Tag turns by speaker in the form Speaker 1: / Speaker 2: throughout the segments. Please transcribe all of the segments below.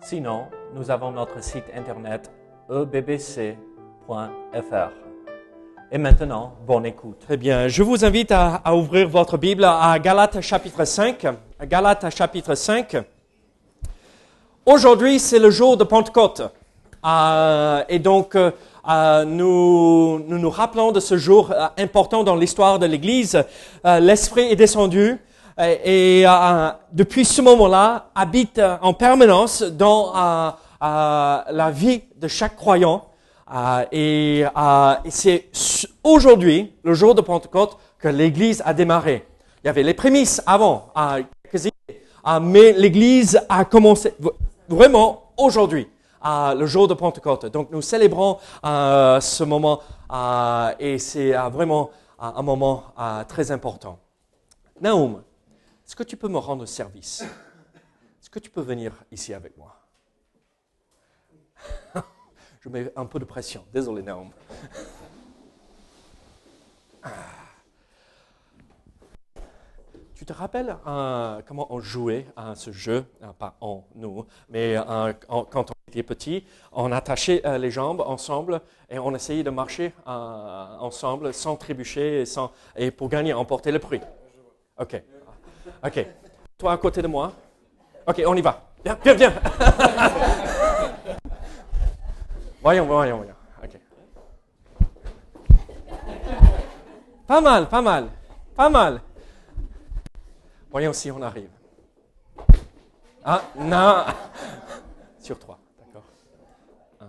Speaker 1: Sinon, nous avons notre site internet ebbc.fr. Et maintenant, bonne écoute.
Speaker 2: Très bien. Je vous invite à, ouvrir votre Bible à Galates chapitre 5. À Galates chapitre 5. Aujourd'hui, c'est le jour de Pentecôte. Euh, et donc, euh, euh, nous, nous rappelons de ce jour important dans l'histoire de l'Église. L'Esprit est descendu et, et, euh, depuis ce moment-là habite en permanence dans euh, euh, la vie de chaque croyant. Euh, et, euh, et c'est aujourd'hui, le jour de Pentecôte, que l'Église a démarré. Il y avait les prémices avant, euh, euh, mais l'Église a commencé vraiment aujourd'hui, euh, le jour de Pentecôte. Donc nous célébrons euh, ce moment euh, et c'est euh, vraiment euh, un moment euh, très important. Naoum, est-ce que tu peux me rendre service? Est-ce que tu peux venir ici avec moi? Je mets un peu de pression. Désolé, Naoum. Tu te rappelles euh, comment on jouait à ce jeu? Euh, Pas on, nous, mais euh, quand on était petit, on attachait euh, les jambes ensemble et on essayait de marcher ensemble sans trébucher et, sans, pour gagner, emporter le prix. Ok. Ok. Toi à côté de moi. Ok, on y va. Viens, viens, viens. voyons, voyons, voyons. Ok. Pas mal, pas mal, pas mal. Voyons si on arrive. Ah, non. Sur trois, d'accord. Un,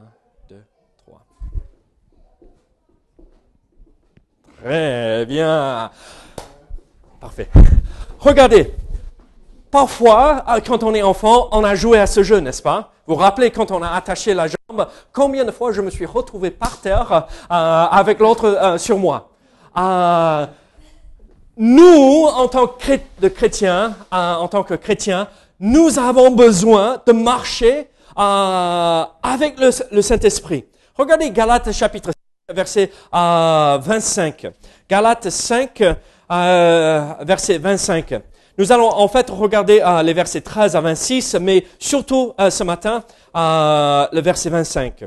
Speaker 2: deux, trois. Très bien. Parfait. Regardez. Parfois, euh, quand on est enfant, on a joué à ce jeu, n'est-ce pas? Vous vous rappelez quand on a attaché la jambe, combien de fois je me suis retrouvé par terre euh, avec l'autre euh, sur moi? Nous, en tant que chrétiens, en tant que chrétiens, nous avons besoin de marcher avec le, Saint-Esprit. Regardez Galates chapitre 5, verset euh, 25. Galates 5, euh, verset 25. Nous allons en fait regarder euh, les versets 13 à 26, mais surtout euh, ce matin, euh, le verset 25.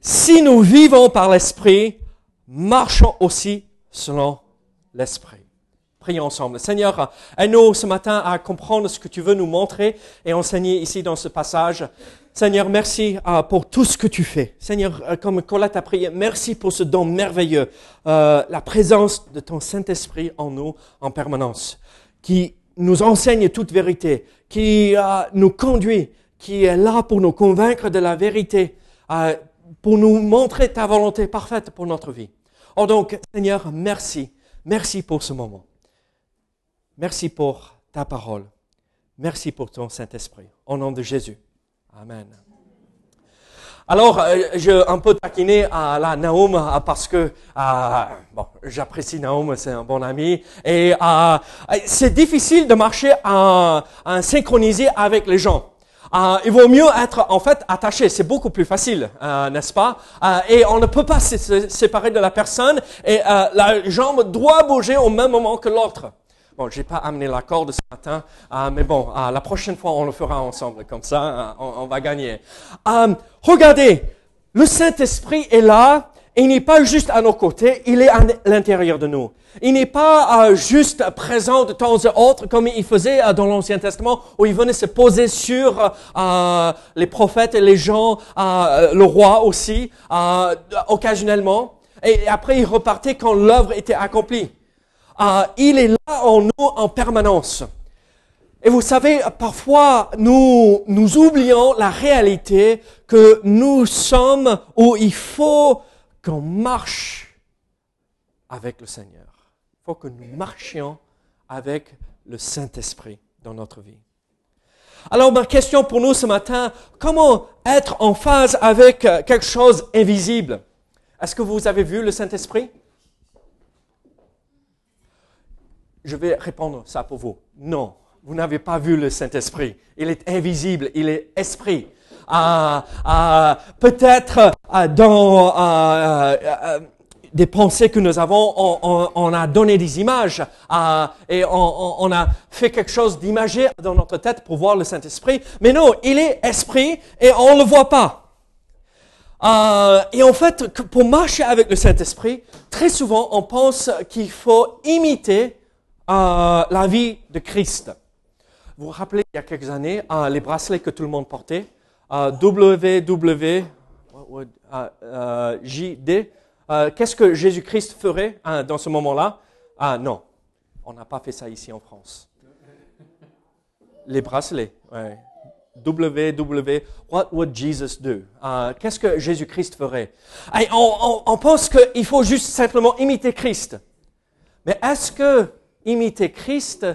Speaker 2: Si nous vivons par l'Esprit, marchons aussi selon l'Esprit. Prions ensemble. Seigneur, aide-nous ce matin à comprendre ce que tu veux nous montrer et enseigner ici dans ce passage. Seigneur, merci euh, pour tout ce que tu fais. Seigneur, euh, comme Colette a prié, merci pour ce don merveilleux, euh, la présence de ton Saint-Esprit en nous en permanence, qui nous enseigne toute vérité, qui nous conduit, qui est là pour nous convaincre de la vérité, pour nous montrer ta volonté parfaite pour notre vie. Oh donc, Seigneur, merci. Merci pour ce moment. Merci pour ta parole. Merci pour ton Saint-Esprit. Au nom de Jésus. Amen. Alors, euh, j'ai un peu taquiné à la Naoum euh, parce que euh, bon, j'apprécie Naoum, c'est un bon ami, et euh, c'est difficile de marcher en, en avec les gens. Euh, il vaut mieux être en fait attaché, c'est beaucoup plus facile, euh, n'est-ce pas? Euh, Et on ne peut pas se se séparer de la personne et euh, la jambe doit bouger au même moment que l'autre. Bon, j'ai pas amené la corde ce matin, euh, mais bon, euh, la prochaine fois on le fera ensemble, comme ça euh, on, va gagner. Euh, regardez, le Saint-Esprit est là, il n'est pas juste à nos côtés, il est à l'intérieur de nous. Il n'est pas euh, juste présent de temps à autre comme il faisait dans l'Ancien Testament, où il venait se poser sur les prophètes et les gens, le roi aussi, occasionnellement. Et après, il repartait quand l'œuvre était accomplie. Euh, il est là en nous en permanence. Et vous savez, parfois, nous, nous oublions la réalité que nous sommes où il faut qu'on marche avec le Seigneur. Il faut que nous marchions avec le Saint-Esprit dans notre vie. Alors ma question pour nous ce matin, comment être en phase avec quelque chose invisible? Est-ce que vous avez vu le Saint-Esprit? Je vais répondre ça pour vous. Non, vous n'avez pas vu le Saint-Esprit. Il est invisible, il est esprit. Ah, ah, peut-être ah, dans des pensées que nous avons, on, a donné des images et on, a fait quelque chose d'imagé dans notre tête pour voir le Saint-Esprit. Mais non, il est esprit et on ne le voit pas. et en fait, pour marcher avec le Saint-Esprit, très souvent, on pense qu'il faut imiter la vie de Christ. Vous vous rappelez, il y a quelques années, les bracelets que tout le monde portait, WWJD, euh, qu'est-ce que Jésus-Christ ferait hein, dans ce moment-là? Ah non, on n'a pas fait ça ici en France. Les bracelets, ouais. WW, what would Jesus do? Euh, qu'est-ce que Jésus-Christ ferait? on, pense qu'il faut juste simplement imiter Christ. Mais est-ce que imiter Christ,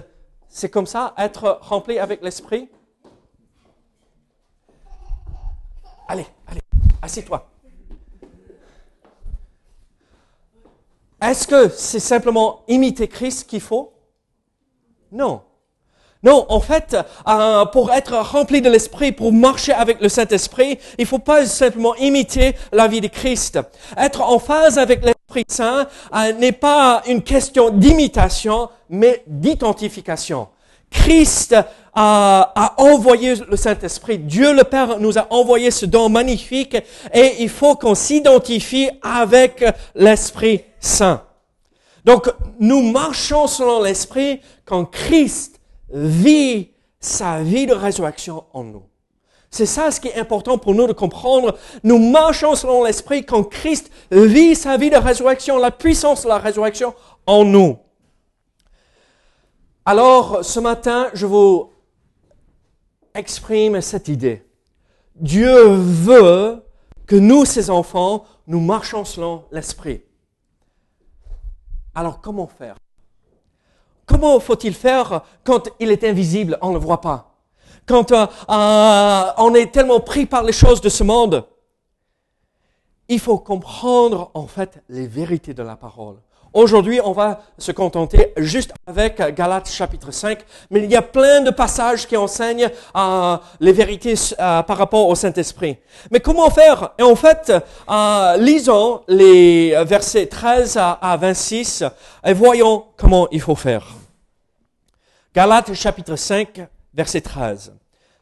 Speaker 2: c'est comme ça, être rempli avec l'Esprit? Allez, allez, assieds-toi. Est-ce que c'est simplement imiter Christ qu'il faut? Non. Non, en fait, euh, pour être rempli de l'Esprit, pour marcher avec le Saint-Esprit, il ne faut pas simplement imiter la vie de Christ. Être en phase avec l'Esprit Saint euh, n'est pas une question d'imitation, mais d'identification. Christ a, a, envoyé le Saint-Esprit. Dieu le Père nous a envoyé ce don magnifique et il faut qu'on s'identifie avec l'Esprit Saint. Donc, nous marchons selon l'Esprit quand Christ vit sa vie de résurrection en nous. C'est ça ce qui est important pour nous de comprendre. Nous marchons selon l'Esprit quand Christ vit sa vie de résurrection, la puissance de la résurrection en nous. Alors, ce matin, je vous exprime cette idée. Dieu veut que nous, ses enfants, nous marchons selon l'Esprit. Alors, comment faire? Comment faut-il faire quand il est invisible, on ne le voit pas? Quand euh, euh, on est tellement pris par les choses de ce monde Il faut comprendre en fait les vérités de la parole. Aujourd'hui, on va se contenter juste avec Galates chapitre 5, mais il y a plein de passages qui enseignent euh, les vérités euh, par rapport au Saint-Esprit. Mais comment faire? Et en fait, euh, lisons les versets 13 à 26 et voyons comment il faut faire. Galates chapitre 5, verset 13.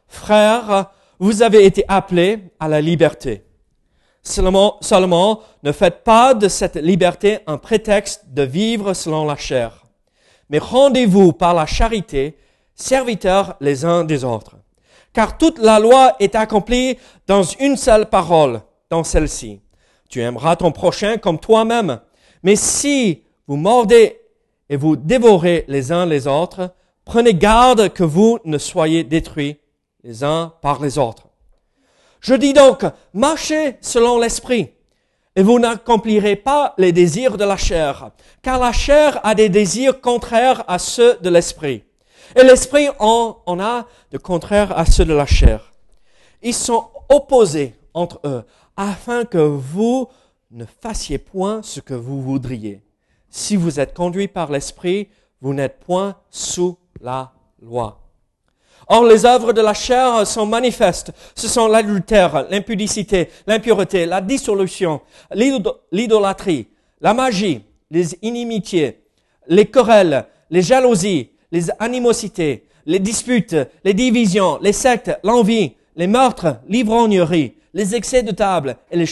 Speaker 2: Frères, vous avez été appelés à la liberté. Seulement, seulement, ne faites pas de cette liberté un prétexte de vivre selon la chair, mais rendez-vous par la charité, serviteurs les uns des autres. Car toute la loi est accomplie dans une seule parole, dans celle-ci. Tu aimeras ton prochain comme toi-même. Mais si vous mordez et vous dévorez les uns les autres, prenez garde que vous ne soyez détruits les uns par les autres. Je dis donc, marchez selon l'esprit, et vous n'accomplirez pas les désirs de la chair, car la chair a des désirs contraires à ceux de l'esprit, et l'esprit en, a de contraires à ceux de la chair. Ils sont opposés entre eux, afin que vous ne fassiez point ce que vous voudriez. Si vous êtes conduit par l'esprit, vous n'êtes point sous la loi. Or, les œuvres de la chair sont manifestes. Ce sont l'adultère, l'impudicité, l'impureté, la dissolution, l'idolâtrie, la magie, les inimitiés, les querelles, les jalousies, les animosités, les disputes, les divisions, les sectes, l'envie, les meurtres, l'ivrognerie, les excès de table et les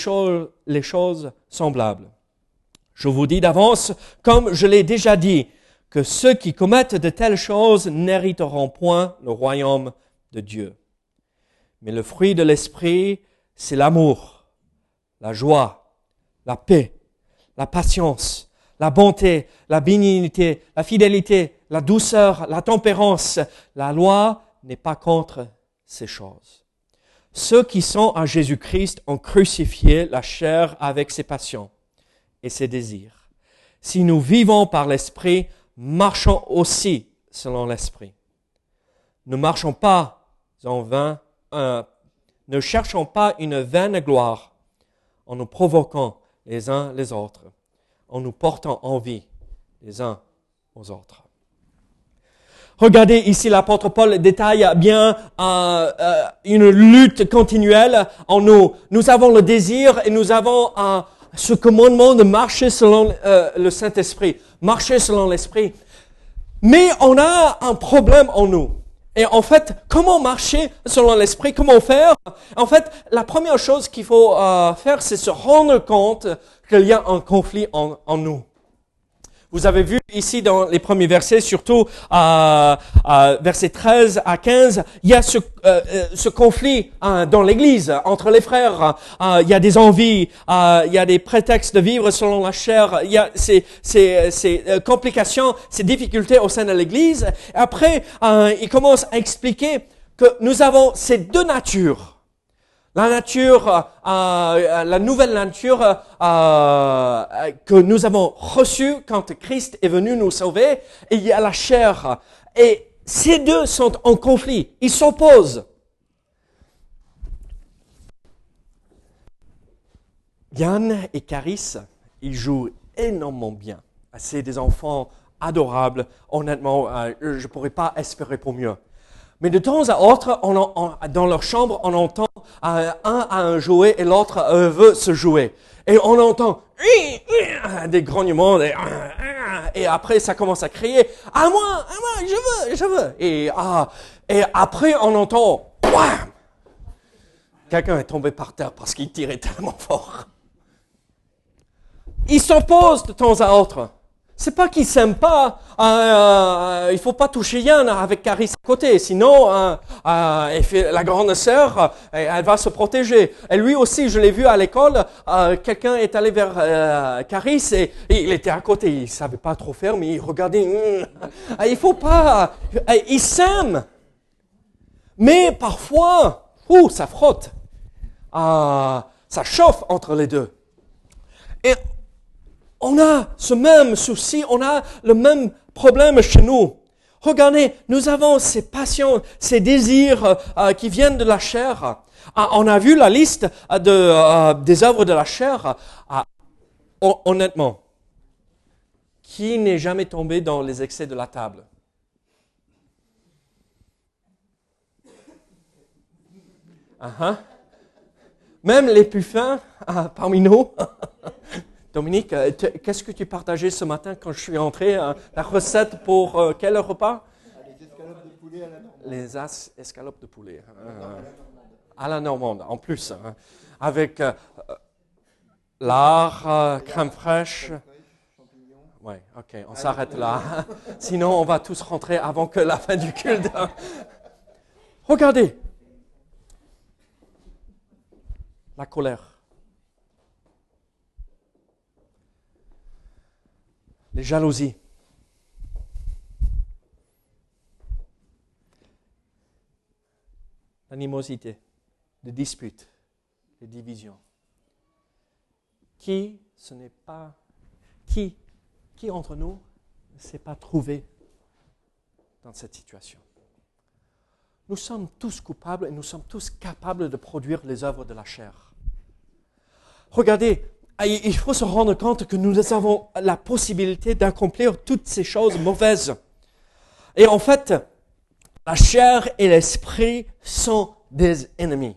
Speaker 2: les choses semblables. Je vous dis d'avance, comme je l'ai déjà dit, que ceux qui commettent de telles choses n'hériteront point le royaume de Dieu. Mais le fruit de l'esprit, c'est l'amour, la joie, la paix, la patience, la bonté, la bénignité, la fidélité, la douceur, la tempérance. La loi n'est pas contre ces choses. Ceux qui sont en Jésus-Christ ont crucifié la chair avec ses passions et ses désirs. Si nous vivons par l'Esprit, marchons aussi selon l'Esprit. Ne marchons pas en vain, euh, ne cherchons pas une vaine gloire en nous provoquant les uns les autres, en nous portant envie les uns aux autres. Regardez ici, l'apôtre Paul détaille bien euh, euh, une lutte continuelle en nous. Nous avons le désir et nous avons euh, ce commandement de marcher selon euh, le Saint-Esprit, marcher selon l'Esprit. Mais on a un problème en nous. Et en fait, comment marcher selon l'Esprit? Comment faire? En fait, la première chose qu'il faut euh, faire, c'est se rendre compte qu'il y a un conflit en, en nous. Vous avez vu ici dans les premiers versets, surtout à, versets 13 à 15, il y a ce, euh, euh, ce conflit hein, dans l'Église entre les frères. Euh, il y a des envies, euh, il y a des prétextes de vivre selon la chair. Il y a ces, ces, ces euh, complications, ces difficultés au sein de l'Église. Après, il commence à expliquer que nous avons ces deux natures. La nature, euh, euh, la nouvelle nature euh, que nous avons reçue quand Christ est venu nous sauver, il y a la chair. Et ces deux sont en conflit, ils s'opposent. Yann et Caris, ils jouent énormément bien. C'est des enfants adorables. Honnêtement, je ne pourrais pas espérer pour mieux. Mais de temps à autre, dans leur chambre, on entend euh, un a un jouet et l'autre veut se jouer. Et on entend des grognements, des et après ça commence à crier à moi, à moi, je veux, je veux. Et ah, et après on entend! Quelqu'un est tombé par terre parce qu'il tirait tellement fort. Ils s'opposent de temps à autre. C'est pas qu'ils s'aiment pas. Euh, euh, il faut pas toucher Yann avec Caris à côté, sinon euh, euh, la grande sœur, euh, elle va se protéger. Et lui aussi, je l'ai vu à l'école. euh, Quelqu'un est allé vers Caris et, il était à côté. Il savait pas trop faire, mais il regardait. Ah, il faut pas. Ils s'aiment, mais parfois, ouh, ça frotte. Ah, ça chauffe entre les deux. On a ce même souci, on a le même problème chez nous. Regardez, nous avons ces passions, ces désirs euh, qui viennent de la chair. Ah, on a vu la liste euh, euh, des œuvres de la chair. Ah, hon- honnêtement, qui n'est jamais tombé dans les excès de la table? Ah, ah. Même les plus fins parmi nous. Dominique, euh, qu'est-ce que tu partageais ce matin quand je suis entré euh, La recette pour euh, quel repas?
Speaker 3: Les escalopes de poulet à la normande.
Speaker 2: Les as escalopes de poulet. euh, à la normande, en plus. hein, avec euh, lard, crème fraîche. Oui, ok, on s'arrête là. Sinon, on va tous rentrer avant que la fin du culte. Regardez. La colère. Les jalousies. L'animosité, les disputes, les divisions. Qui ce n'est pas qui qui entre nous ne s'est pas trouvé dans cette situation? Nous sommes tous coupables et nous sommes tous capables de produire les œuvres de la chair. Regardez, il faut se rendre compte que nous avons la possibilité d'accomplir toutes ces choses mauvaises. Et en fait, la chair et l'esprit sont des ennemis.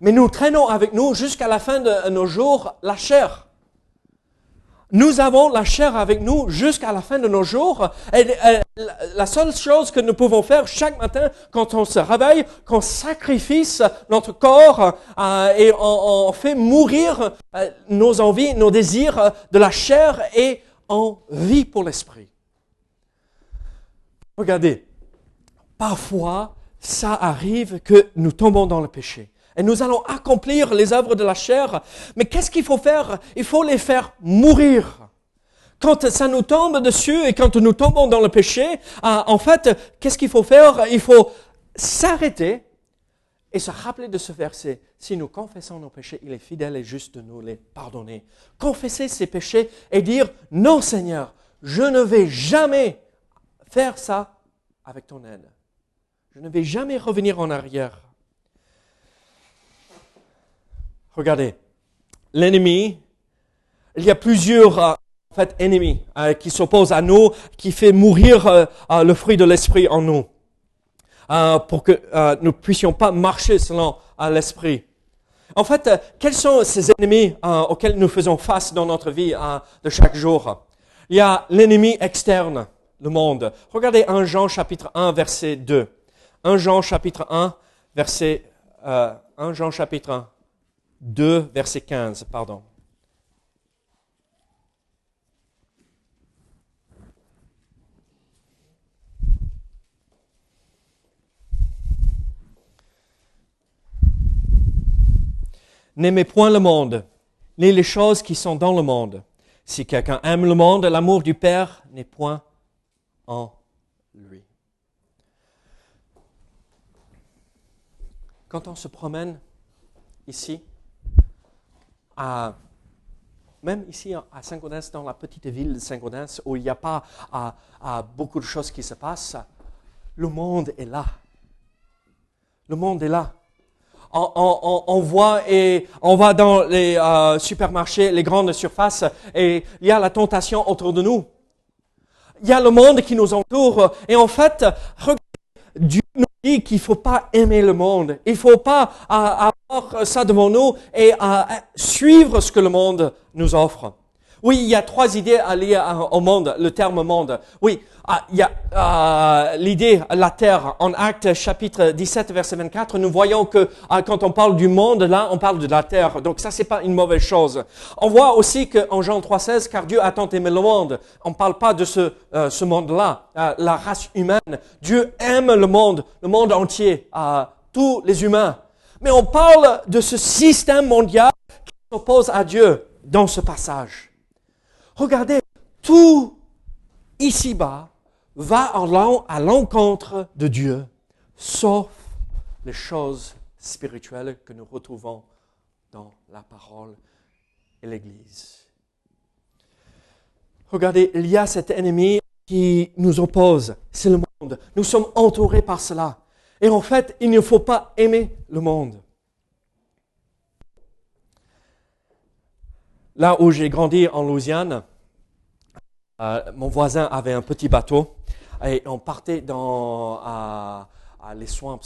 Speaker 2: Mais nous traînons avec nous jusqu'à la fin de nos jours la chair. Nous avons la chair avec nous jusqu'à la fin de nos jours. Et euh, la- seule chose que nous pouvons faire chaque matin quand on se réveille, qu'on sacrifie notre corps euh, et on, fait mourir euh, nos envies, nos désirs de la chair et on vit pour l'esprit. Regardez, parfois, ça arrive que nous tombons dans le péché. Et nous allons accomplir les œuvres de la chair. Mais qu'est-ce qu'il faut faire? Il faut les faire mourir. Quand ça nous tombe dessus et quand nous tombons dans le péché, euh, en fait, qu'est-ce qu'il faut faire? Il faut s'arrêter et se rappeler de ce verset. Si nous confessons nos péchés, il est fidèle et juste de nous les pardonner. Confesser ces péchés et dire, non Seigneur, je ne vais jamais faire ça avec ton aide. Je ne vais jamais revenir en arrière. Regardez, l'ennemi, il y a plusieurs euh, en fait, ennemis euh, qui s'opposent à nous, qui fait mourir euh, le fruit de l'esprit en nous, pour que nous puissions pas marcher selon l'esprit. En fait, quels sont ces ennemis auxquels nous faisons face dans notre vie de chaque jour? Il y a l'ennemi externe, le monde. Regardez 1 Jean chapitre 1 verset 2. 1 Jean chapitre 1 verset euh, 1 Jean chapitre 1 2 verset 15, pardon. N'aimez point le monde, ni les choses qui sont dans le monde. Si quelqu'un aime le monde, l'amour du Père n'est point en lui. Quand on se promène ici, même ici à Saint-Gaudens, dans la petite ville de Saint-Gaudens, où il n'y a pas beaucoup de choses qui se passent, le monde est là. Le monde est là on, voit et on va dans les euh, supermarchés, les grandes surfaces, et il y a la tentation autour de nous. Il y a le monde qui nous entoure, et en fait, Dieu nous dit qu'il faut pas aimer le monde. Il faut pas avoir ça devant nous et suivre ce que le monde nous offre. Oui, il y a trois idées à lier au monde, le terme monde. Oui, ah, il y a euh, l'idée, la terre. En Actes chapitre 17, verset 24, nous voyons que ah, quand on parle du monde, là, on parle de la terre. Donc ça, c'est pas une mauvaise chose. On voit aussi qu'en Jean 3,16, car Dieu a tant aimé le monde. On parle pas de ce, euh, monde-là, euh, la race humaine. Dieu aime le monde, le monde entier, tous les humains. Mais on parle de ce système mondial qui s'oppose à Dieu dans ce passage. Regardez, tout ici-bas va en à l'encontre de Dieu, sauf les choses spirituelles que nous retrouvons dans la parole et l'Église. Regardez, il y a cet ennemi qui nous oppose, c'est le monde. Nous sommes entourés par cela. Et en fait, il ne faut pas aimer le monde. Là où j'ai grandi en Louisiane, euh, mon voisin avait un petit bateau et on partait dans les swamps,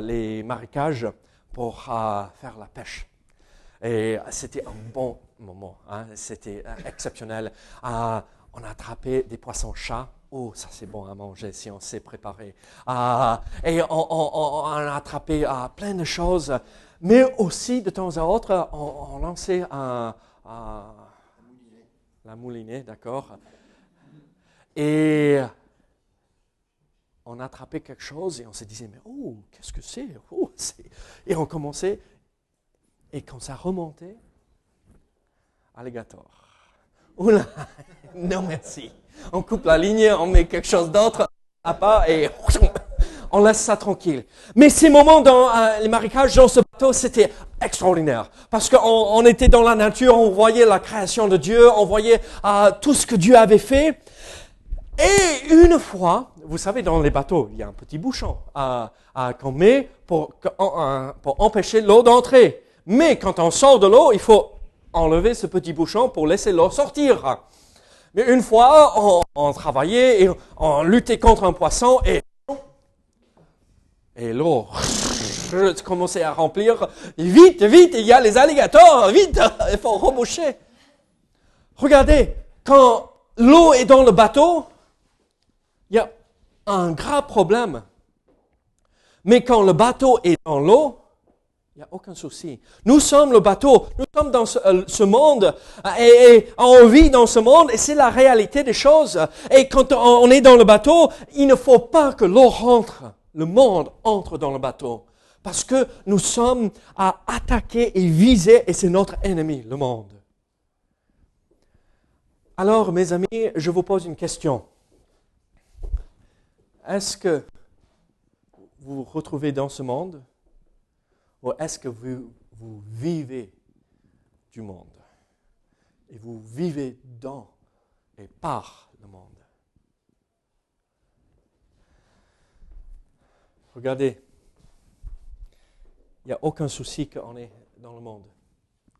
Speaker 2: les marécages pour euh, faire la pêche. Et c'était un bon moment, hein, c'était euh, exceptionnel. On a attrapé des poissons-chats. Oh, ça c'est bon à manger si on sait préparer. Euh, et on, on- a attrapé plein de choses. Mais aussi, de temps à autre, on lançait un, un- la moulinée, d'accord Et on attrapait quelque chose et on se disait, mais oh, qu'est-ce que c'est? Oh, c'est- Et on commençait, et quand ça remontait, alligator. Oula, non merci. On coupe la ligne, on met quelque chose d'autre à part et on laisse ça tranquille. Mais ces moments dans euh, les marécages, dans ce bateau, c'était extraordinaire. Parce qu'on on était dans la nature, on voyait la création de Dieu, on voyait euh, tout ce que Dieu avait fait. Et une fois, vous savez, dans les bateaux, il y a un petit bouchon à- qu'on met pour, pour empêcher l'eau d'entrer. Mais quand on sort de l'eau, il faut enlever ce petit bouchon pour laisser l'eau sortir. Mais une fois, on, on travaillait et on luttait contre un poisson et, et l'eau commençait à remplir. Vite, vite, il y a les alligators, vite, il faut reboucher. Regardez, quand l'eau est dans le bateau, il y a un grave problème. Mais quand le bateau est dans l'eau, il n'y a aucun souci. Nous sommes le bateau, nous sommes dans ce, euh, monde et, on vit dans ce monde et c'est la réalité des choses. Et quand on est dans le bateau, il ne faut pas que l'eau rentre, le monde entre dans le bateau. Parce que nous sommes à attaquer et viser et c'est notre ennemi, le monde. Alors, mes amis, je vous pose une question. Est-ce que vous vous retrouvez dans ce monde ou est-ce que vous, vivez du monde? Et vous vivez dans et par le monde Regardez, il n'y a aucun souci qu'on est dans le monde,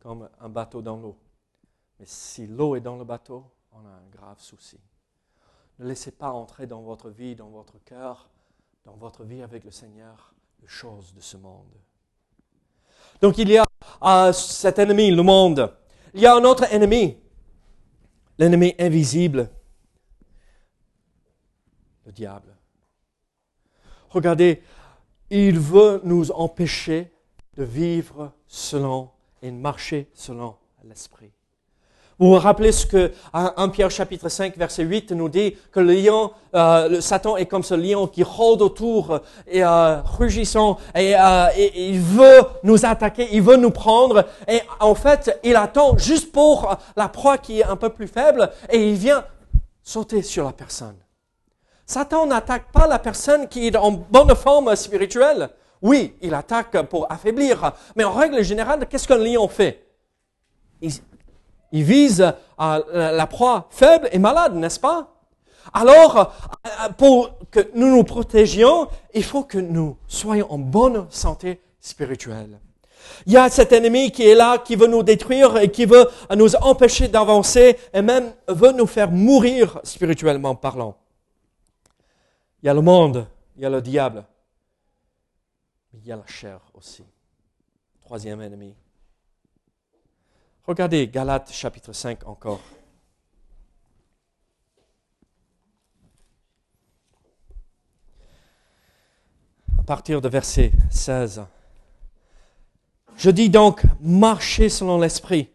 Speaker 2: comme un bateau dans l'eau. Mais si l'eau est dans le bateau, on a un grave souci. Ne laissez pas entrer dans votre vie, dans votre cœur, dans votre vie avec le Seigneur, les choses de ce monde. Donc il y a euh, cet ennemi, le monde. Il y a un autre ennemi, l'ennemi invisible, le diable. Regardez, il veut nous empêcher de vivre selon et de marcher selon l'esprit. Vous vous rappelez ce que 1 Pierre chapitre 5 verset 8 nous dit que le lion, euh, Satan est comme ce lion qui rôde autour et euh, rugissant euh, et, il veut nous attaquer, il veut nous prendre et en fait il attend juste pour la proie qui est un peu plus faible et il vient sauter sur la personne. Satan n'attaque pas la personne qui est en bonne forme spirituelle. Oui, il attaque pour affaiblir, mais en règle générale, qu'est-ce qu'un lion fait? Il, il vise la proie faible et malade, n'est-ce pas? Alors, pour que nous nous protégions, il faut que nous soyons en bonne santé spirituelle. Il y a cet ennemi qui est là, qui veut nous détruire et qui veut nous empêcher d'avancer et même veut nous faire mourir spirituellement parlant. Il y a le monde, il y a le diable, mais il y a la chair aussi. Troisième ennemi. Regardez Galates chapitre 5 encore. À partir de verset 16. Je dis donc, marchez selon l'esprit,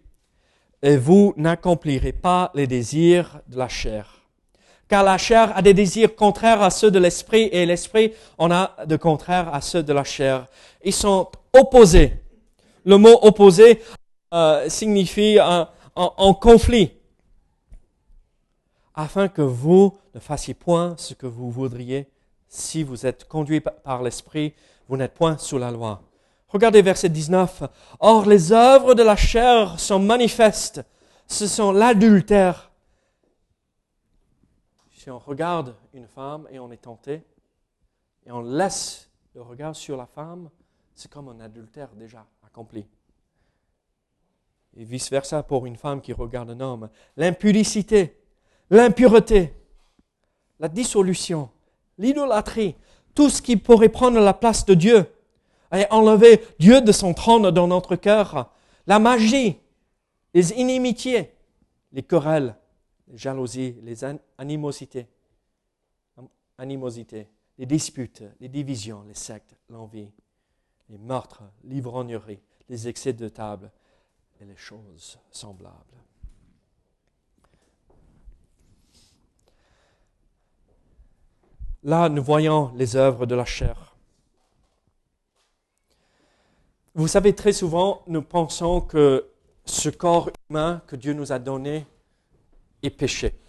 Speaker 2: et vous n'accomplirez pas les désirs de la chair. Car la chair a des désirs contraires à ceux de l'esprit, et l'esprit en a de contraires à ceux de la chair. Ils sont opposés. Le mot opposé euh, signifie en, conflit, afin que vous ne fassiez point ce que vous voudriez. Si vous êtes conduit par l'Esprit, vous n'êtes point sous la loi. Regardez verset 19. Or, les œuvres de la chair sont manifestes. Ce sont l'adultère. Si on regarde une femme et on est tenté, et on laisse le regard sur la femme, c'est comme un adultère déjà accompli. Et vice-versa pour une femme qui regarde un homme. L'impudicité, l'impureté, la dissolution, l'idolâtrie, tout ce qui pourrait prendre la place de Dieu et enlever Dieu de son trône dans notre cœur, la magie, les inimitiés, les querelles, les jalousies, les animosités, animosités, les disputes, les divisions, les sectes, l'envie, les meurtres, l'ivrognerie, les excès de table, et les choses semblables. Là, nous voyons les œuvres de la chair. Vous savez, très souvent, nous pensons que ce corps humain que Dieu nous a donné est péché.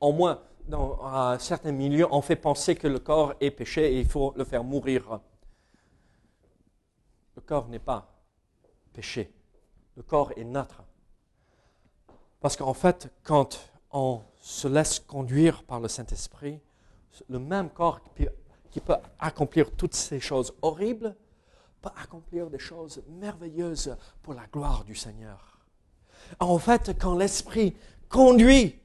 Speaker 2: Au moins, dans certains milieux, on fait penser que le corps est péché et il faut le faire mourir. Le corps n'est pas péché le corps est notre. Parce qu'en fait, quand on se laisse conduire par le Saint-Esprit, le même corps qui peut, accomplir toutes ces choses horribles peut accomplir des choses merveilleuses pour la gloire du Seigneur. En fait, quand l'Esprit conduit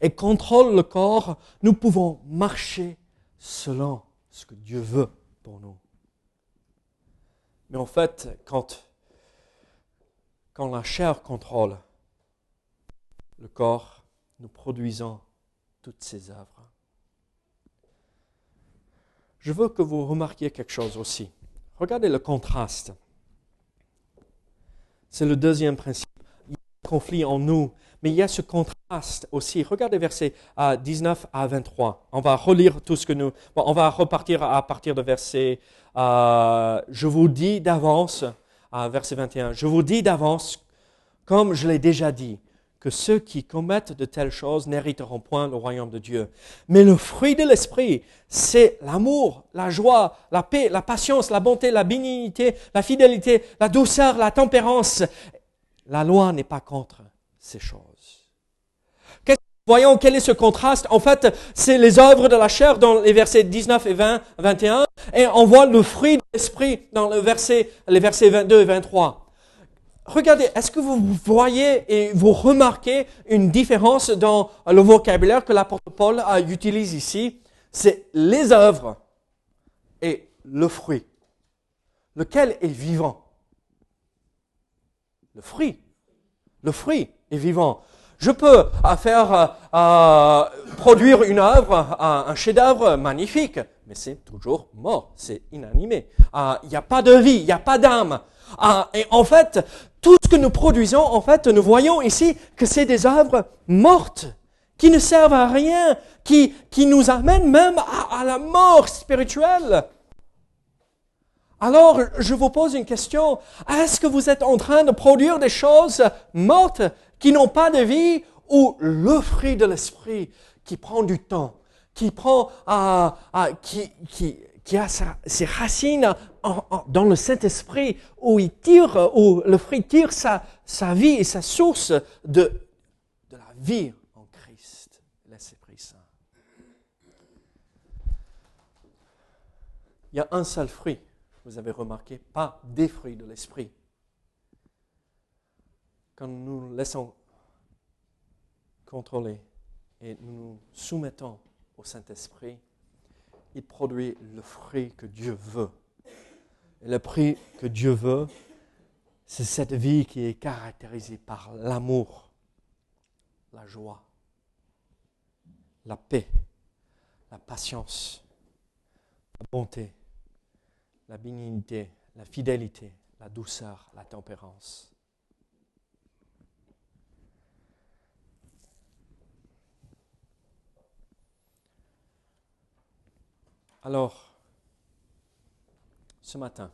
Speaker 2: et contrôle le corps, nous pouvons marcher selon ce que Dieu veut pour nous. Mais en fait, quand quand la chair contrôle le corps, nous produisons toutes ces œuvres. Je veux que vous remarquiez quelque chose aussi. Regardez le contraste. C'est le deuxième principe. Conflit en nous, mais il y a ce contraste aussi. Regardez versets 19 à 23. On va relire tout ce que nous... on va repartir à partir de verset... Euh, je vous dis d'avance, verset 21. Je vous dis d'avance, comme je l'ai déjà dit, que ceux qui commettent de telles choses n'hériteront point le royaume de Dieu. Mais le fruit de l'esprit, c'est l'amour, la joie, la paix, la patience, la bonté, la bénignité, la fidélité, la douceur, la tempérance. La loi n'est pas contre ces choses. Qu'est-ce qu'on Voyons? Quel est ce contraste? En fait, c'est les œuvres de la chair dans les versets 19 et 20, 21, et on voit le fruit de l'esprit dans les versets 22 et 23. Regardez, est-ce que vous voyez et vous remarquez une différence dans le vocabulaire que l'apôtre Paul utilise ici? C'est les œuvres et le fruit. Lequel est vivant? Le fruit. Le fruit est vivant. Je peux faire euh, produire une œuvre, un chef-d'œuvre magnifique, mais c'est toujours mort, c'est inanimé. Euh, il n'y a pas de vie, il n'y a pas d'âme. Euh, et en fait, tout ce que nous produisons, en fait, nous voyons ici que c'est des œuvres mortes, qui ne servent à rien, qui, nous amènent même à la mort spirituelle. Alors, je vous pose une question. Est-ce que vous êtes en train de produire des choses mortes qui n'ont pas de vie ou le fruit de l'esprit qui prend du temps, qui prend, euh, euh, qui, qui, qui a ses racines dans le Saint-Esprit, où il tire, où le fruit tire sa, sa vie et sa source de, de la vie en Christ, l'Esprit Saint. Il y a un seul fruit vous avez remarqué, pas des fruits de l'esprit. Quand nous nous laissons contrôler et nous nous soumettons au Saint-Esprit, il produit le fruit que Dieu veut. Et le fruit que Dieu veut, c'est cette vie qui est caractérisée par l'amour, la joie, la paix, la patience, la bonté, la bénignité, la fidélité, la douceur, la tempérance. Alors, ce matin,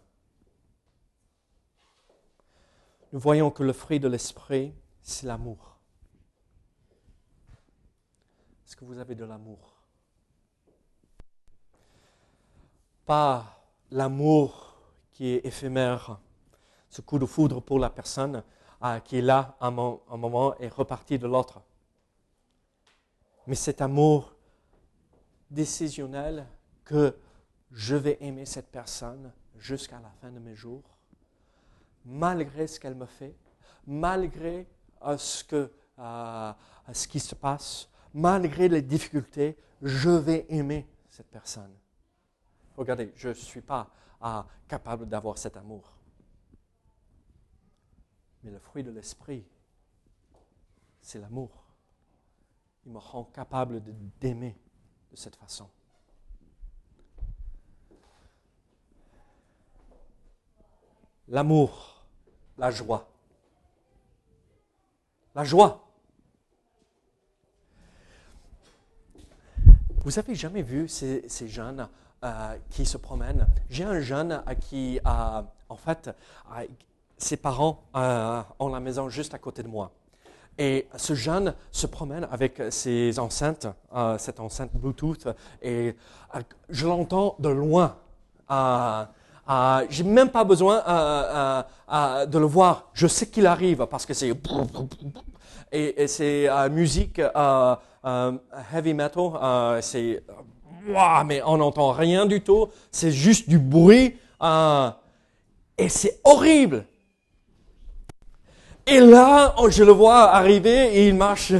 Speaker 2: nous voyons que le fruit de l'esprit, c'est l'amour. Est-ce que vous avez de l'amour? Pas l'amour qui est éphémère, ce coup de foudre pour la personne euh, qui est là un, un moment et reparti de l'autre. Mais cet amour décisionnel que je vais aimer cette personne jusqu'à la fin de mes jours, malgré ce qu'elle me fait, malgré euh, ce, que, euh, ce qui se passe, malgré les difficultés, je vais aimer cette personne. Regardez, je ne suis pas ah, capable d'avoir cet amour. Mais le fruit de l'esprit, c'est l'amour. Il me rend capable d'aimer de cette façon. L'amour, la joie. La joie. Vous avez jamais vu ces, ces jeunes euh, qui se promène. J'ai un jeune à qui, en fait, ses parents euh, ont la maison juste à côté de moi. Et ce jeune se promène avec ses enceintes, euh, cette enceinte Bluetooth, et je l'entends de loin. Euh, j'ai même pas besoin de le voir. Je sais qu'il arrive parce que c'est et, et c'est musique heavy metal. c'est mais on n'entend rien du tout, c'est juste du bruit, euh, et c'est horrible. Et là, oh, je le vois arriver et il marche.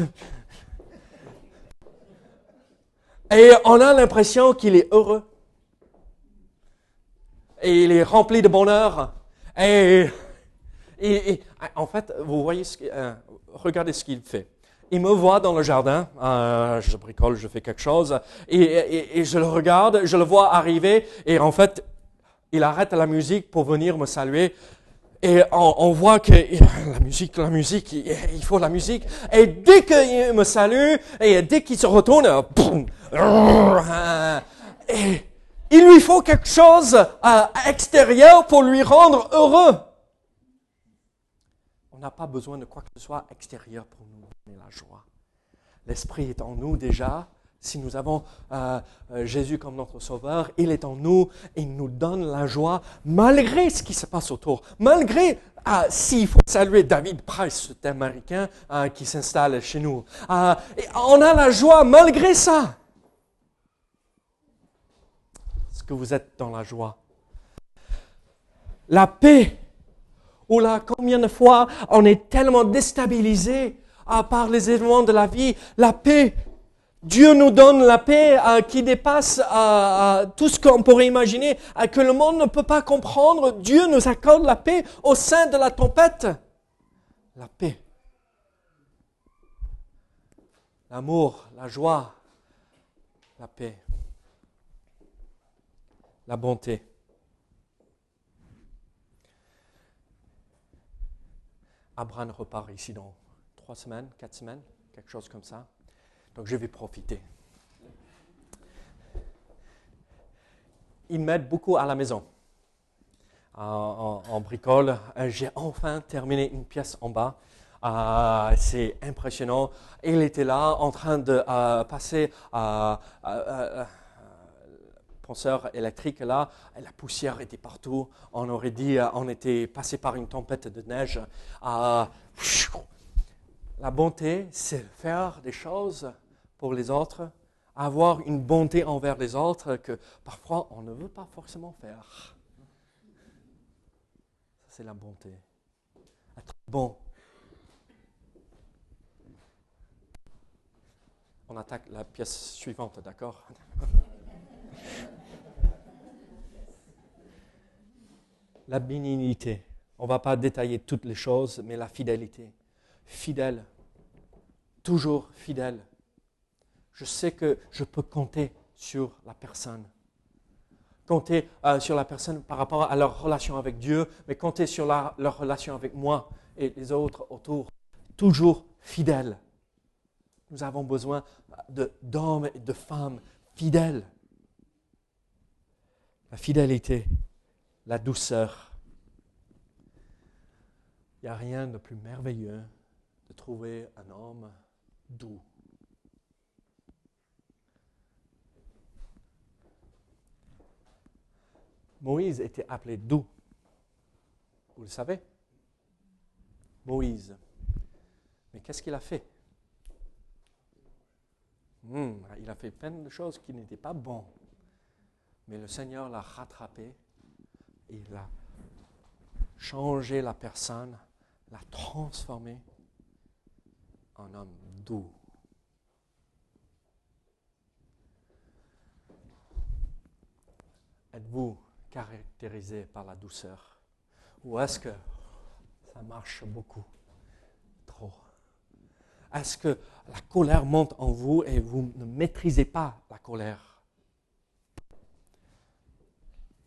Speaker 2: Et on a l'impression qu'il est heureux. Et il est rempli de bonheur. Et, en fait, vous voyez, ce, euh, regardez ce qu'il fait il me voit dans le jardin, euh, je bricole, je fais quelque chose, et, je le regarde, je le vois arriver, et en fait, il arrête la musique pour venir me saluer. Et on, voit que la musique, la musique, il, faut la musique. Et dès qu'il me salue, et dès qu'il se retourne, et il lui faut quelque chose à extérieur pour lui rendre heureux. On n'a pas besoin de quoi que ce soit extérieur pour nous la joie. L'Esprit est en nous déjà. Si nous avons euh, euh, Jésus comme notre Sauveur, il est en nous il nous donne la joie malgré ce qui se passe autour, malgré Ah, S'il faut saluer David Price, cet Américain ah, qui s'installe chez nous, ah, on a la joie malgré ça. Est-ce que vous êtes dans la joie? La paix. Ou là, combien de fois on est tellement déstabilisé ah, par les événements de la vie, la paix. Dieu nous donne la paix euh, qui dépasse euh, euh, tout ce qu'on pourrait imaginer, que le monde ne peut pas comprendre. Dieu nous accorde la paix au sein de la tempête. La paix. L'amour, la joie, la paix, la bonté. Abraham repart ici dans trois semaines, quatre semaines, quelque chose comme ça. Donc je vais profiter. Il m'aide beaucoup à la maison. En, bricole, euh, j'ai enfin terminé une pièce en bas. Euh, c'est impressionnant. Il était là en train de euh, passer à penseur électrique là, la poussière était partout. On aurait dit on était passé par une tempête de neige. La bonté, c'est faire des choses pour les autres, avoir une bonté envers les autres que parfois on ne veut pas forcément faire. C'est la bonté. Être bon. On attaque la pièce suivante, d'accord? La bénignité. On ne va pas détailler toutes les choses, mais la fidélité fidèle, toujours fidèle. Je sais que je peux compter sur la personne. Compter euh, sur la personne par rapport à leur relation avec Dieu, mais compter sur leur relation avec moi et les autres autour. Toujours fidèle. Nous avons besoin d'hommes et de femmes fidèles. La fidélité, la douceur. Il n'y a rien de plus merveilleux trouver un homme doux. Moïse était appelé doux. Vous le savez? Moïse. Mais qu'est-ce qu'il a fait? Hmm, Il a fait plein de choses qui n'étaient pas bonnes. Mais le Seigneur l'a rattrapé. Il a changé la personne, l'a transformé un homme doux. Êtes-vous caractérisé par la douceur? Ou est-ce que ça marche beaucoup Trop? Est-ce que la colère monte en vous et vous ne maîtrisez pas la colère?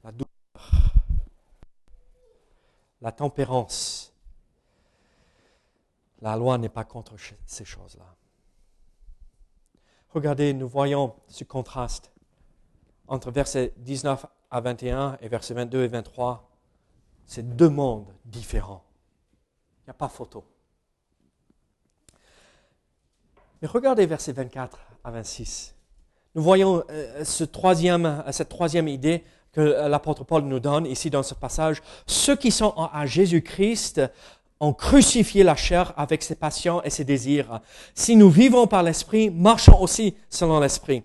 Speaker 2: La douceur, la tempérance, la loi n'est pas contre ces choses-là. Regardez, nous voyons ce contraste entre versets 19 à 21 et versets 22 et 23. C'est deux mondes différents. Il n'y a pas photo. Mais regardez versets 24 à 26. Nous voyons euh, troisième, cette troisième idée que l'apôtre Paul nous donne ici dans ce passage. Ceux qui sont à Jésus-Christ ont crucifié la chair avec ses passions et ses désirs. Si nous vivons par l'Esprit, marchons aussi selon l'Esprit.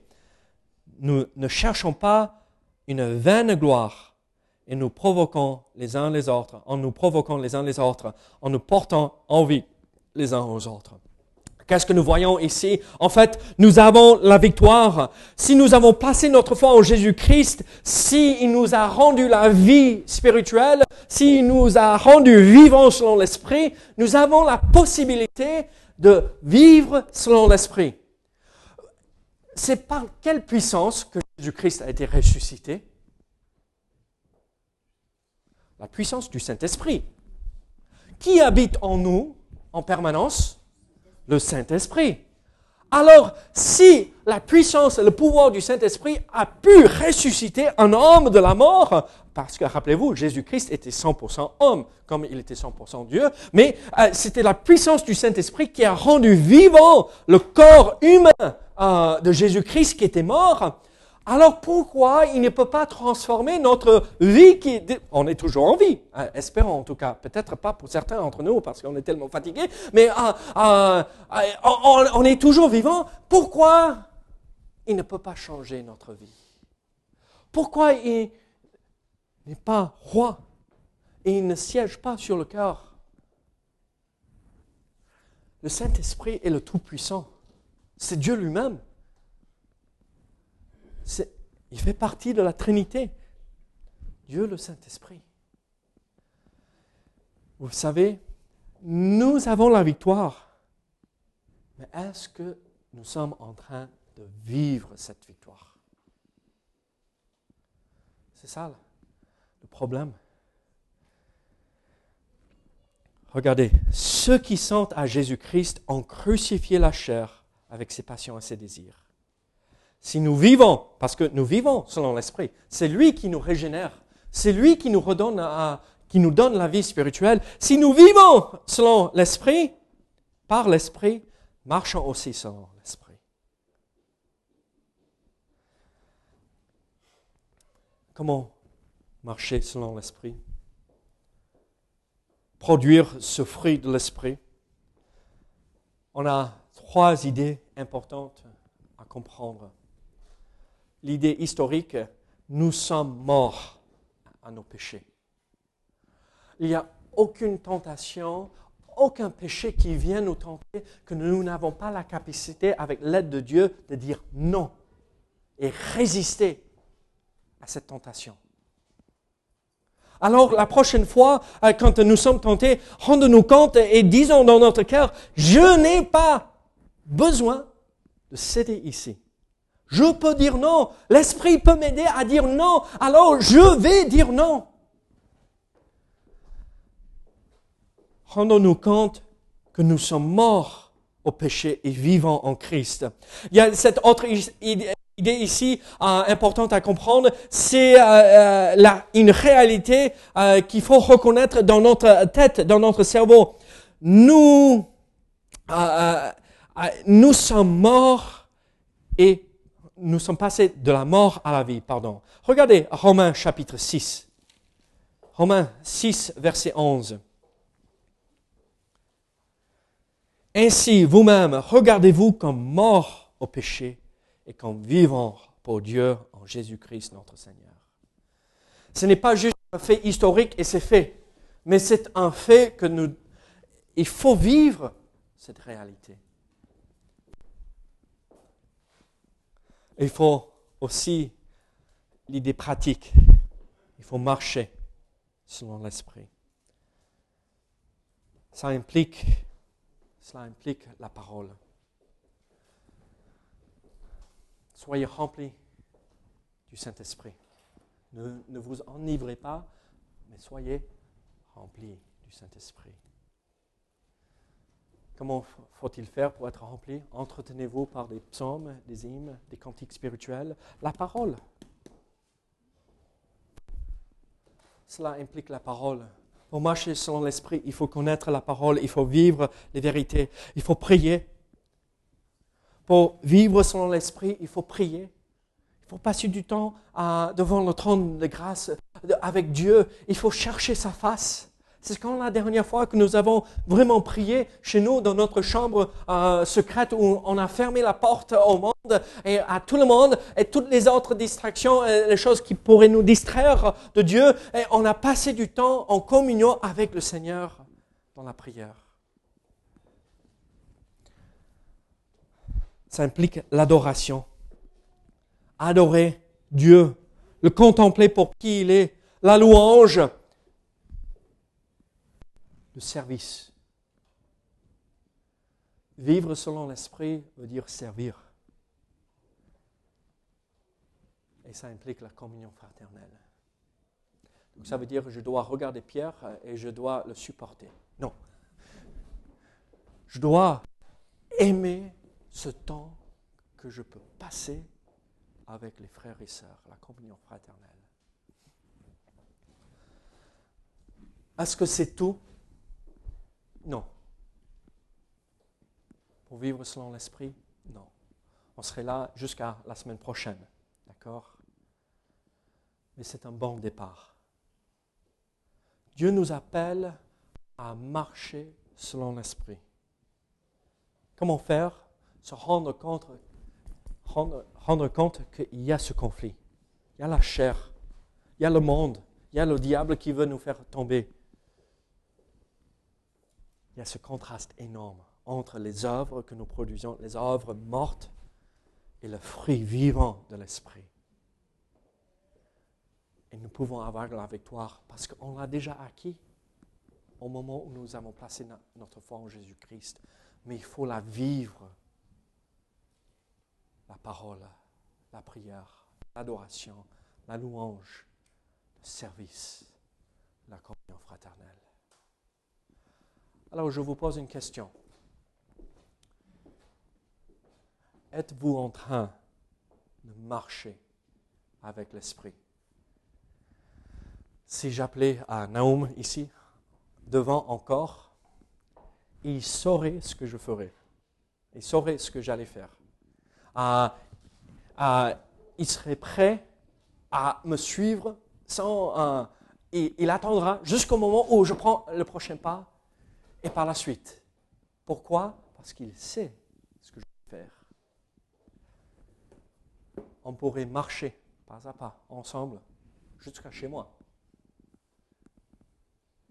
Speaker 2: Nous ne cherchons pas une vaine gloire et nous provoquons les uns les autres, en nous provoquant les uns les autres, en nous portant envie les uns aux autres. Qu'est-ce que nous voyons ici? En fait, nous avons la victoire. Si nous avons placé notre foi en Jésus-Christ, s'il nous a rendu la vie spirituelle, s'il nous a rendu vivants selon l'Esprit, nous avons la possibilité de vivre selon l'Esprit. C'est par quelle puissance que Jésus-Christ a été ressuscité? La puissance du Saint-Esprit. Qui habite en nous en permanence? Le Saint-Esprit. Alors, si la puissance le pouvoir du Saint-Esprit a pu ressusciter un homme de la mort, parce que rappelez-vous, Jésus-Christ était 100% homme, comme il était 100% Dieu, mais euh, c'était la puissance du Saint-Esprit qui a rendu vivant le corps humain euh, de Jésus-Christ qui était mort. Alors pourquoi il ne peut pas transformer notre vie qui. On est toujours en vie, hein, espérons en tout cas. Peut-être pas pour certains d'entre nous parce qu'on est tellement fatigués, mais euh, euh, euh, on, on est toujours vivant. Pourquoi il ne peut pas changer notre vie? Pourquoi il n'est pas roi et il ne siège pas sur le cœur Le Saint-Esprit est le Tout-Puissant. C'est Dieu lui-même il fait partie de la Trinité. Dieu le Saint-Esprit. Vous savez, nous avons la victoire. Mais est-ce que nous sommes en train de vivre cette victoire? C'est ça le problème. Regardez, ceux qui sont à Jésus-Christ ont crucifié la chair avec ses passions et ses désirs. Si nous vivons, parce que nous vivons selon l'Esprit, c'est lui qui nous régénère, c'est lui qui nous redonne, qui nous donne la vie spirituelle. Si nous vivons selon l'Esprit, par l'Esprit, marchons aussi selon l'Esprit. Comment marcher selon l'Esprit? Produire ce fruit de l'Esprit. On a trois idées importantes à comprendre l'idée historique, nous sommes morts à nos péchés. Il n'y a aucune tentation, aucun péché qui vient nous tenter que nous n'avons pas la capacité, avec l'aide de Dieu, de dire non et résister à cette tentation. Alors la prochaine fois, euh, quand nous sommes tentés, rendons-nous compte et disons dans notre cœur, je n'ai pas besoin de céder ici. Je peux dire non. L'Esprit peut m'aider à dire non. Alors je vais dire non. Rendons-nous compte que nous sommes morts au péché et vivants en Christ. Il y a cette autre idée ici euh, importante à comprendre, c'est euh, euh, une réalité qu'il faut reconnaître dans notre tête, dans notre cerveau. Nous, nous sommes morts et nous sommes passés de la mort à la vie, pardon. Regardez Romains chapitre 6. Romains 6, verset 11. Ainsi, vous-même, regardez-vous comme mort au péché et comme vivant pour Dieu en Jésus-Christ notre Seigneur. Ce n'est pas juste un fait historique et c'est fait, mais c'est un fait que nous... Il faut vivre cette réalité. Il faut aussi l'idée pratique. Il faut marcher selon l'esprit. Ça implique, cela implique la parole. Soyez remplis du Saint-Esprit. Ne, ne vous enivrez pas, mais soyez remplis du Saint-Esprit. Comment faut-il faire pour être rempli? Entretenez-vous par des psaumes, des hymnes, des cantiques spirituels, la parole. Cela implique la parole. Pour marcher selon l'esprit, il faut connaître la parole, il faut vivre les vérités, il faut prier. Pour vivre selon l'esprit, il faut prier. Il faut passer du temps devant le trône de grâce avec Dieu. Il faut chercher sa face. C'est quand la dernière fois que nous avons vraiment prié chez nous dans notre chambre euh, secrète où on a fermé la porte au monde et à tout le monde et toutes les autres distractions, et les choses qui pourraient nous distraire de Dieu. Et on a passé du temps en communion avec le Seigneur dans la prière. Ça implique l'adoration. Adorer Dieu, le contempler pour qui il est, la louange, le service. Vivre selon l'esprit veut dire servir. Et ça implique la communion fraternelle. Donc ça veut dire je dois regarder Pierre et je dois le supporter. Non. Je dois aimer ce temps que je peux passer avec les frères et sœurs, la communion fraternelle. Est-ce que c'est tout? Non. Pour vivre selon l'esprit, non. On serait là jusqu'à la semaine prochaine. D'accord? Mais c'est un bon départ. Dieu nous appelle à marcher selon l'Esprit. Comment faire? Se rendre compte, rendre, rendre compte qu'il y a ce conflit. Il y a la chair, il y a le monde, il y a le diable qui veut nous faire tomber. Il y a ce contraste énorme entre les œuvres que nous produisons, les œuvres mortes, et le fruit vivant de l'Esprit. Et nous pouvons avoir la victoire parce qu'on l'a déjà acquis au moment où nous avons placé notre foi en Jésus-Christ. Mais il faut la vivre. La parole, la prière, l'adoration, la louange, le service, la communion fraternelle. Alors je vous pose une question. Êtes-vous en train de marcher avec l'Esprit? Si j'appelais à Naoum ici, devant encore, il saurait ce que je ferais. Il saurait ce que j'allais faire. Il serait prêt à me suivre sans. il attendra jusqu'au moment où je prends le prochain pas et par la suite. Pourquoi? Parce qu'il sait ce que je vais faire. On pourrait marcher pas à pas, ensemble, jusqu'à chez moi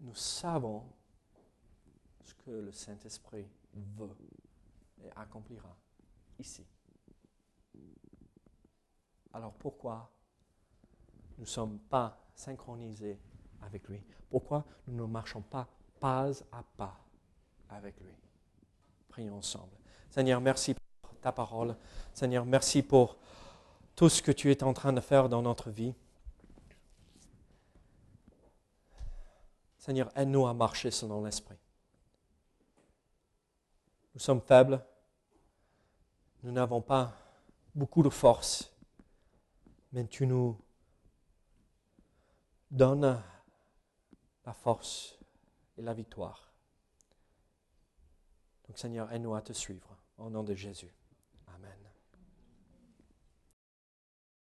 Speaker 2: nous savons ce que le Saint-Esprit veut et accomplira ici. Alors pourquoi nous ne sommes pas synchronisés avec lui? Pourquoi nous ne marchons pas pas à pas? Avec lui Prions ensemble. Seigneur, merci pour ta parole. Seigneur, merci pour tout ce que tu es en train de faire dans notre vie. Seigneur, aide-nous à marcher selon l'Esprit. Nous sommes faibles. Nous n'avons pas beaucoup de force. Mais tu nous donnes la force et la victoire. Donc Seigneur, aide-nous à te suivre. Au nom de Jésus.